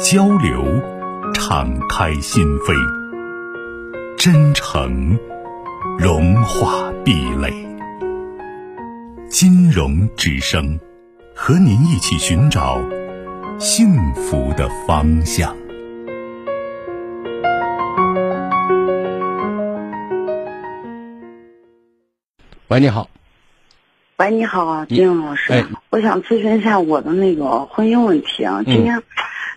交流，敞开心扉；真诚，融化壁垒。金融之声，和您一起寻找幸福的方向。喂，你好。喂，你好啊，金融老师，我想咨询一下我的那个婚姻问题啊，今天。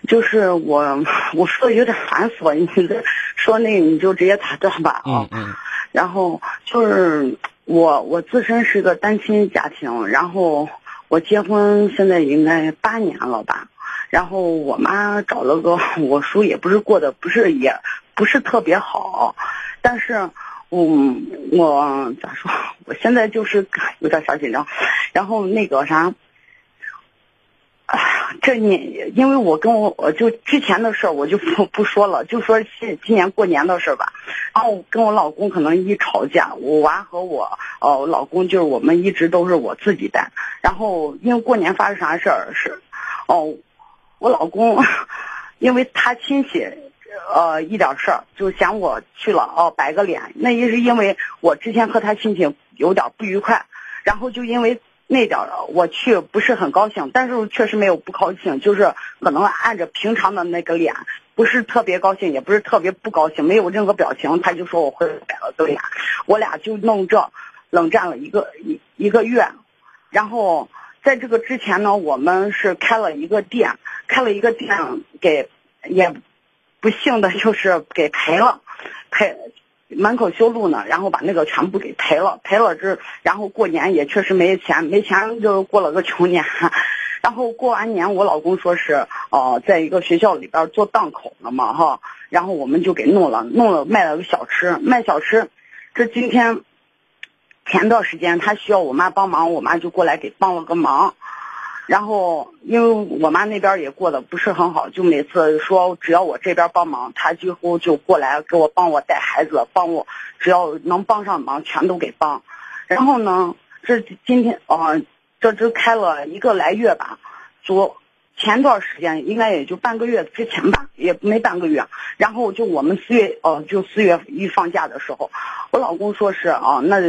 就是我，我说的有点繁琐，你这说那你就直接打断吧啊。嗯。然后就是我，我自身是个单亲家庭，然后我结婚现在应该八年了吧。然后我妈找了个我叔，也不是过得不是也不是特别好，但是，嗯，我咋说？我现在就是有点小紧张，然后那个啥。这你因为我跟我我就之前的事儿我就不不说了，就说今今年过年的事儿吧。然后跟我老公可能一吵架，我娃和我哦老公就是我们一直都是我自己带。然后因为过年发生啥事儿是，哦，我老公因为他亲戚呃一点事儿就嫌我去了哦摆个脸，那也是因为我之前和他亲戚有点不愉快，然后就因为。那点儿我去不是很高兴，但是确实没有不高兴，就是可能按着平常的那个脸，不是特别高兴，也不是特别不高兴，没有任何表情。他就说我会改了对呀，我俩就弄这冷战了一个一一个月，然后在这个之前呢，我们是开了一个店，开了一个店给也不幸的就是给赔了，赔。门口修路呢，然后把那个全部给赔了，赔了之，然后过年也确实没钱，没钱就过了个穷年。然后过完年，我老公说是哦，在一个学校里边做档口呢嘛哈，然后我们就给弄了，弄了卖了个小吃，卖小吃。这今天前段时间他需要我妈帮忙，我妈就过来给帮了个忙。然后，因为我妈那边也过得不是很好，就每次说只要我这边帮忙，她几乎就过来给我帮我带孩子，帮我只要能帮上忙全都给帮。然后呢，这今天啊，这只开了一个来月吧，昨。前段时间应该也就半个月之前吧，也没半个月。然后就我们四月哦，就四月一放假的时候，我老公说是啊，那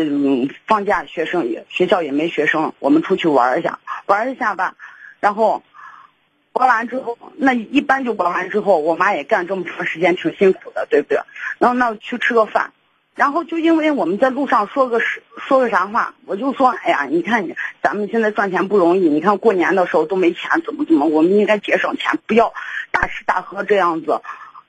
放假学生也学校也没学生，我们出去玩一下，玩一下吧。然后玩完之后，那一般就玩完之后，我妈也干这么长时间，挺辛苦的，对不对？然后那去吃个饭。然后就因为我们在路上说个说个啥话，我就说，哎呀，你看你咱们现在赚钱不容易，你看过年的时候都没钱，怎么怎么，我们应该节省钱，不要大吃大喝这样子。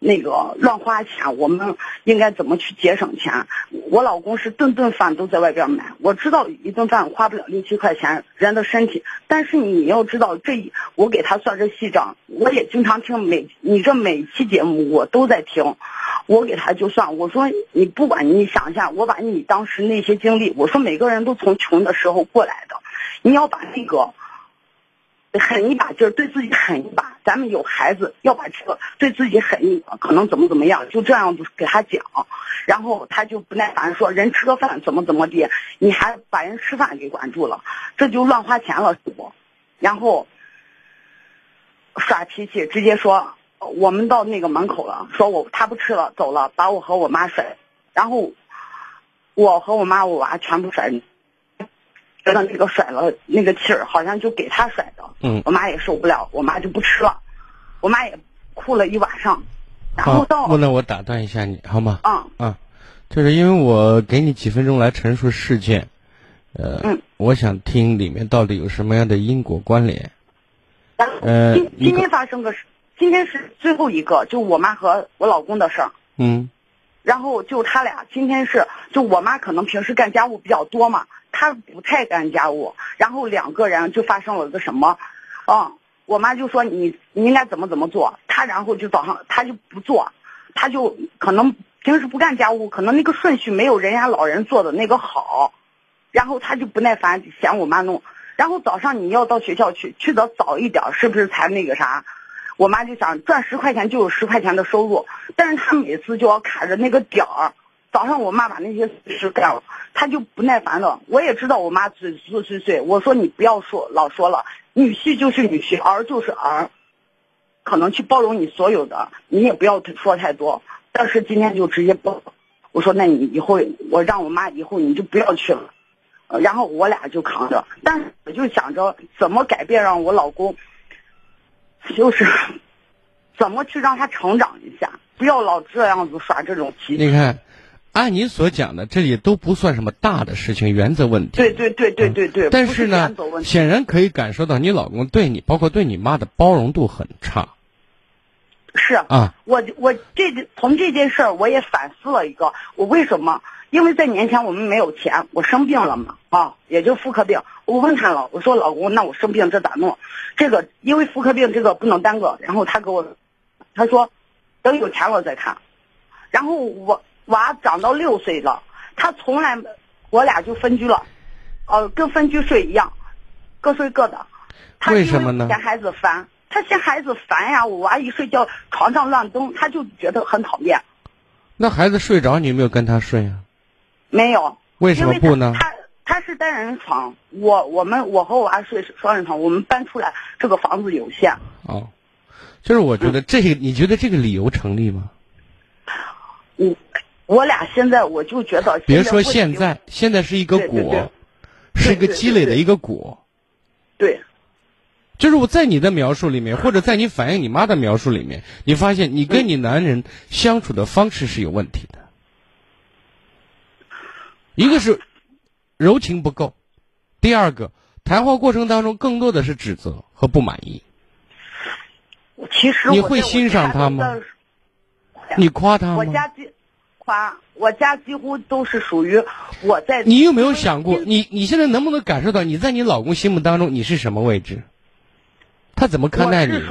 那个乱花钱，我们应该怎么去节省钱？我老公是顿顿饭都在外边买，我知道一顿饭花不了六七块钱，人的身体。但是你要知道，这我给他算这细账，我也经常听每你这每期节目我都在听，我给他就算，我说你不管你想一下，我把你当时那些经历，我说每个人都从穷的时候过来的，你要把那个。狠一把劲儿，对自己狠一把。咱们有孩子，要把这个对自己狠一把，可能怎么怎么样，就这样子给他讲，然后他就不耐烦说：“人吃个饭怎么怎么地，你还把人吃饭给管住了，这就乱花钱了，是不？”然后耍脾气，直接说：“我们到那个门口了，说我他不吃了，走了，把我和我妈甩，然后我和我妈我娃全部甩。”觉得那个甩了那个气儿，好像就给他甩的。嗯，我妈也受不了，我妈就不吃了，我妈也哭了一晚上。然后到不能我打断一下你好吗？嗯嗯，就是因为我给你几分钟来陈述事件，呃，嗯，我想听里面到底有什么样的因果关联。呃，今今天发生个事，今天是最后一个，就我妈和我老公的事儿。嗯，然后就他俩今天是，就我妈可能平时干家务比较多嘛。他不太干家务，然后两个人就发生了个什么，嗯，我妈就说你你应该怎么怎么做，他他然后就早上她就不做，她就可能平时不干家务，可能那个顺序没有人家老人做的那个好，然后她就不耐烦，嫌我妈弄。然后早上你要到学校去，去的早一点，是不是才那个啥？我妈就想赚十块钱就有十块钱的收入，但是她每次就要卡着那个点儿。早上我妈把那些事干了，她就不耐烦了。我也知道我妈嘴碎碎碎，我说你不要说老说了，女婿就是女婿，儿就是儿，可能去包容你所有的，你也不要说太多。但是今天就直接不，我说那你以后我让我妈以后你就不要去了，然后我俩就扛着。但是我就想着怎么改变，让我老公。就是怎么去让他成长一下，不要老这样子耍这种脾气。你看，按你所讲的，这里都不算什么大的事情，原则问题。对对对对对对。但是呢，显然可以感受到你老公对你，包括对你妈的包容度很差。是啊，我我这从这件事儿我也反思了一个，我为什么？因为在年前我们没有钱，我生病了嘛，啊，也就妇科病。我问他了，我说老公，那我生病这咋弄？这个因为妇科病这个不能耽搁。然后他给我，他说，等有钱了再看。然后我娃长到六岁了，他从来我俩就分居了，呃，跟分居睡一样，各睡各的。为什么呢？嫌孩子烦，他嫌孩子烦呀。我娃一睡觉床上乱蹬，他就觉得很讨厌。那孩子睡着，你有没有跟他睡啊？没有，为什么不呢？他他是单人床，我我们我和我娃睡双人床，我们搬出来这个房子有限。哦，就是我觉得这个，你觉得这个理由成立吗？我我俩现在我就觉得，别说现在，现在是一个果，是一个积累的一个果。对，就是我在你的描述里面，或者在你反映你妈的描述里面，你发现你跟你男人相处的方式是有问题的。一个是柔情不够，第二个谈话过程当中更多的是指责和不满意。其实你会欣赏他吗？你夸他吗？我家几夸，我家几乎都是属于我在。你有没有想过，你你现在能不能感受到你在你老公心目当中你是什么位置？他怎么看待你？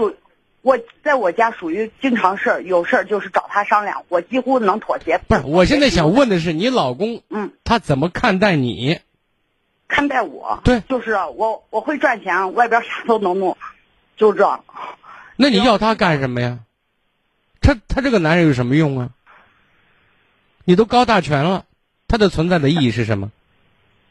我在我家属于经常事儿，有事儿就是找他商量，我几乎能妥协。不是，我现在想问的是，你老公，嗯，他怎么看待你？看待我？对，就是我，我会赚钱，外边啥都能弄，就这。那你要他干什么呀？他他这个男人有什么用啊？你都高大全了，他的存在的意义是什么？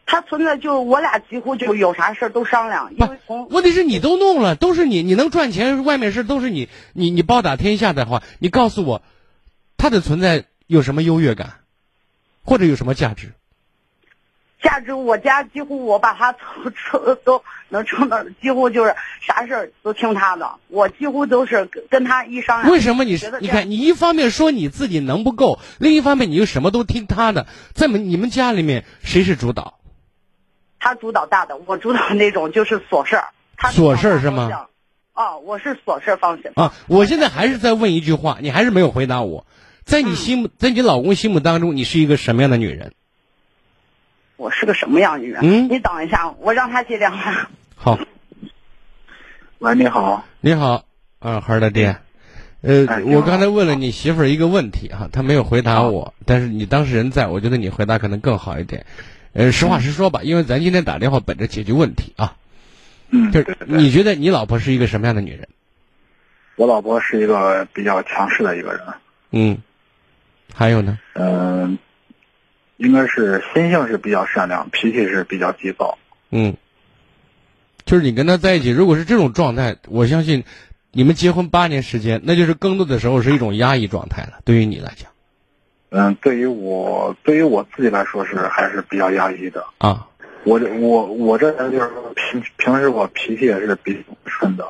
他存在就我俩几乎就有啥事都商量，因为从问题是你都弄了，都是你，你能赚钱，外面事都是你，你你包打天下的话，你告诉我，他的存在有什么优越感，或者有什么价值？价值，我家几乎我把他 都都能撑到，几乎就是啥事儿都听他的，我几乎都是跟他一商量。为什么你你看你一方面说你自己能不够，另一方面你又什么都听他的，在你们家里面谁是主导？他主导大的，我主导那种就是琐事儿。琐事儿是吗？哦，我是琐事儿方向。啊，我现在还是在问一句话，你还是没有回答我。在你心目，在你老公心目当中，你是一个什么样的女人？我是个什么样的女人？嗯，你等一下，我让他接电话。好。喂，你好。你好，啊，孩儿的爹。呃，我刚才问了你媳妇儿一个问题哈，她没有回答我，但是你当事人在，我觉得你回答可能更好一点。呃，实话实说吧，因为咱今天打电话本着解决问题啊。嗯。就是你觉得你老婆是一个什么样的女人？我老婆是一个比较强势的一个人。嗯。还有呢？嗯，应该是心性是比较善良，脾气是比较急躁。嗯。就是你跟她在一起，如果是这种状态，我相信你们结婚八年时间，那就是更多的时候是一种压抑状态了。对于你来讲。嗯，对于我，对于我自己来说是还是比较压抑的啊。我这我我这人就是平平时我脾气也是比较顺的，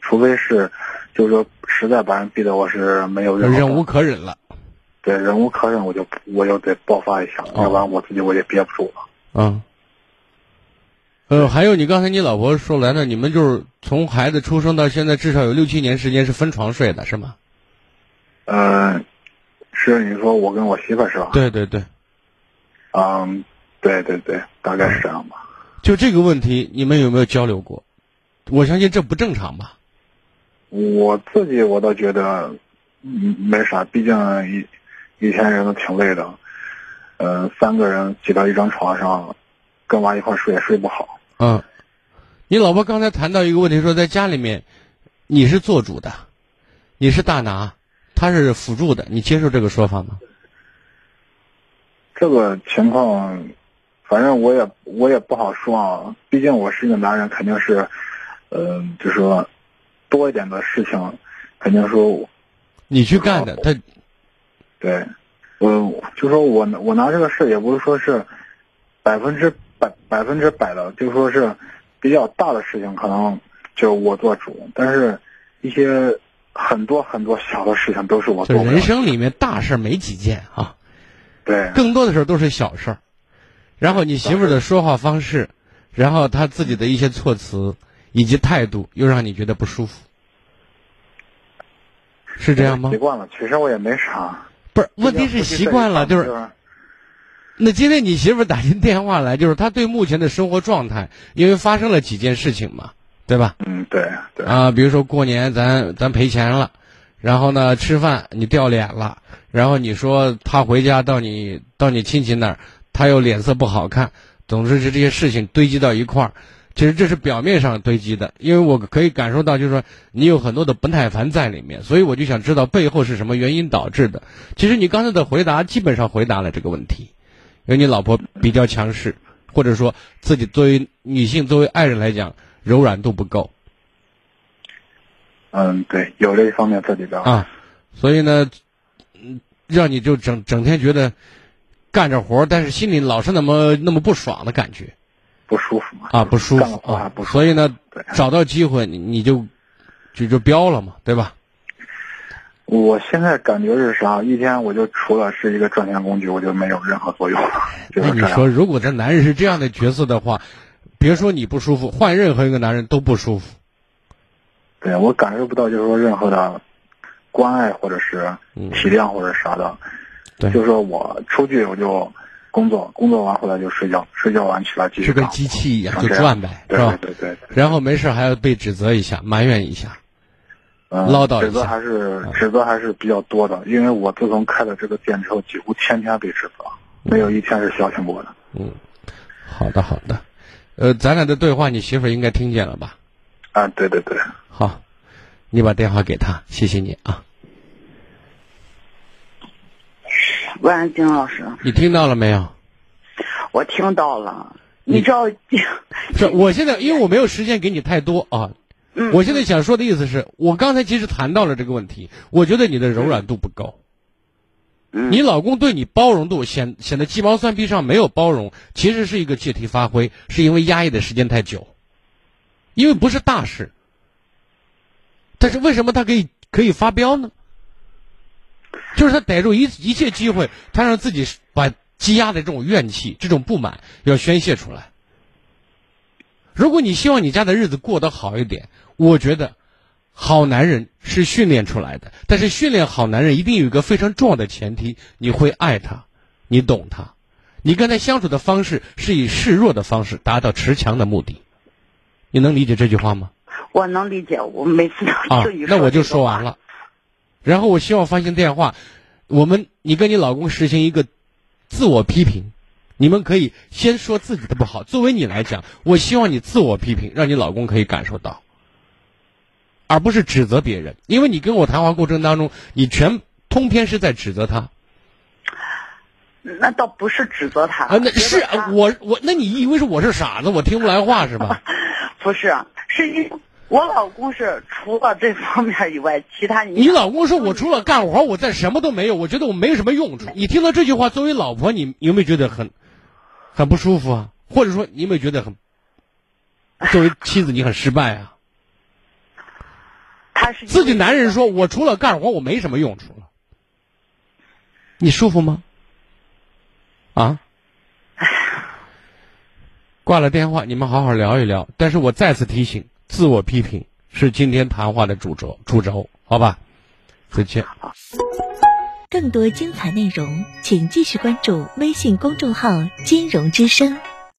除非是就是说实在把人逼得我是没有忍无可忍了。对，忍无可忍，我就我就得爆发一下，要不然我自己我也憋不住了。嗯。呃，还有你刚才你老婆说来呢，你们就是从孩子出生到现在至少有六七年时间是分床睡的，是吗？嗯。是你说我跟我媳妇儿是吧？对对对，嗯，对对对，大概是这样吧。就这个问题，你们有没有交流过？我相信这不正常吧？我自己我倒觉得，嗯，没啥，毕竟以以前人都挺累的，嗯，三个人挤到一张床上，跟娃一块睡也睡不好。嗯，你老婆刚才谈到一个问题，说在家里面，你是做主的，你是大拿，他是辅助的，你接受这个说法吗？这个情况，反正我也我也不好说啊，毕竟我是一个男人，肯定是，嗯，就是说。多一点的事情，肯定说，你去干的。他，对，我就说我我拿这个事也不是说是百分之百百分之百的，就说是比较大的事情，可能就我做主。但是，一些很多很多小的事情都是我做。人生里面大事没几件啊，对，更多的时候都是小事儿。然后你媳妇儿的说话方式，然后她自己的一些措辞。以及态度又让你觉得不舒服，是这样吗？习惯了，其实我也没啥。不是，问题是习惯了，就是。那今天你媳妇打进电话来，就是她对目前的生活状态，因为发生了几件事情嘛，对吧？嗯，对对。啊，比如说过年咱咱赔钱了，然后呢吃饭你掉脸了，然后你说他回家到你到你亲戚那儿，他又脸色不好看，总之是这些事情堆积到一块儿。其实这是表面上堆积的，因为我可以感受到，就是说你有很多的不耐烦在里面，所以我就想知道背后是什么原因导致的。其实你刚才的回答基本上回答了这个问题，因为你老婆比较强势，或者说自己作为女性、作为爱人来讲柔软度不够。嗯，对，有这一方面在里边啊，所以呢，嗯让你就整整天觉得干着活，但是心里老是那么那么不爽的感觉。不舒服嘛？啊，不舒服啊，不舒服所以呢，找到机会你你就就就飙了嘛，对吧？我现在感觉是啥？一天我就除了是一个赚钱工具，我就没有任何作用了。那你说，如果这男人是这样的角色的话，别说你不舒服，换任何一个男人都不舒服。对我感受不到，就是说任何的关爱或者是体谅或者啥的。对，就是说我出去我就。工作工作完回来就睡觉，睡觉完起来继续。就跟机器一样，就转呗，是吧？对对。然后没事还要被指责一下，埋怨一下，唠叨。指责还是指责还是比较多的，因为我自从开了这个店之后，几乎天天被指责，没有一天是消停过的。嗯，好的好的，呃，咱俩的对话你媳妇应该听见了吧？啊，对对对。好，你把电话给她，谢谢你啊。喂，金老师，你听到了没有？我听到了。你知道，是我现在因为我没有时间给你太多啊。嗯。我现在想说的意思是我刚才其实谈到了这个问题，我觉得你的柔软度不够。嗯。你老公对你包容度显显得鸡毛蒜皮上没有包容，其实是一个借题发挥，是因为压抑的时间太久。因为不是大事，但是为什么他可以可以发飙呢？就是他逮住一一切机会，他让自己把积压的这种怨气、这种不满要宣泄出来。如果你希望你家的日子过得好一点，我觉得，好男人是训练出来的。但是训练好男人一定有一个非常重要的前提：你会爱他，你懂他，你跟他相处的方式是以示弱的方式达到持强的目的。你能理解这句话吗？我能理解，我每次都听你说。那我就说完了。然后我希望发行电话，我们你跟你老公实行一个自我批评，你们可以先说自己的不好。作为你来讲，我希望你自我批评，让你老公可以感受到，而不是指责别人。因为你跟我谈话过程当中，你全通篇是在指责他。那倒不是指责他啊，那是我我那你以为是我是傻子，我听不来话是吧？不是，是因。我老公是除了这方面以外，其他你老公说，我除了干活，我再什么都没有。我觉得我没什么用处。你听到这句话，作为老婆，你有没有觉得很很不舒服啊？或者说，你有没有觉得很作为妻子，你很失败啊？自己男人说，我除了干活，我没什么用处了。你舒服吗？啊？挂了电话，你们好好聊一聊。但是我再次提醒。自我批评是今天谈话的主轴，主轴，好吧，再见。更多精彩内容，请继续关注微信公众号“金融之声”。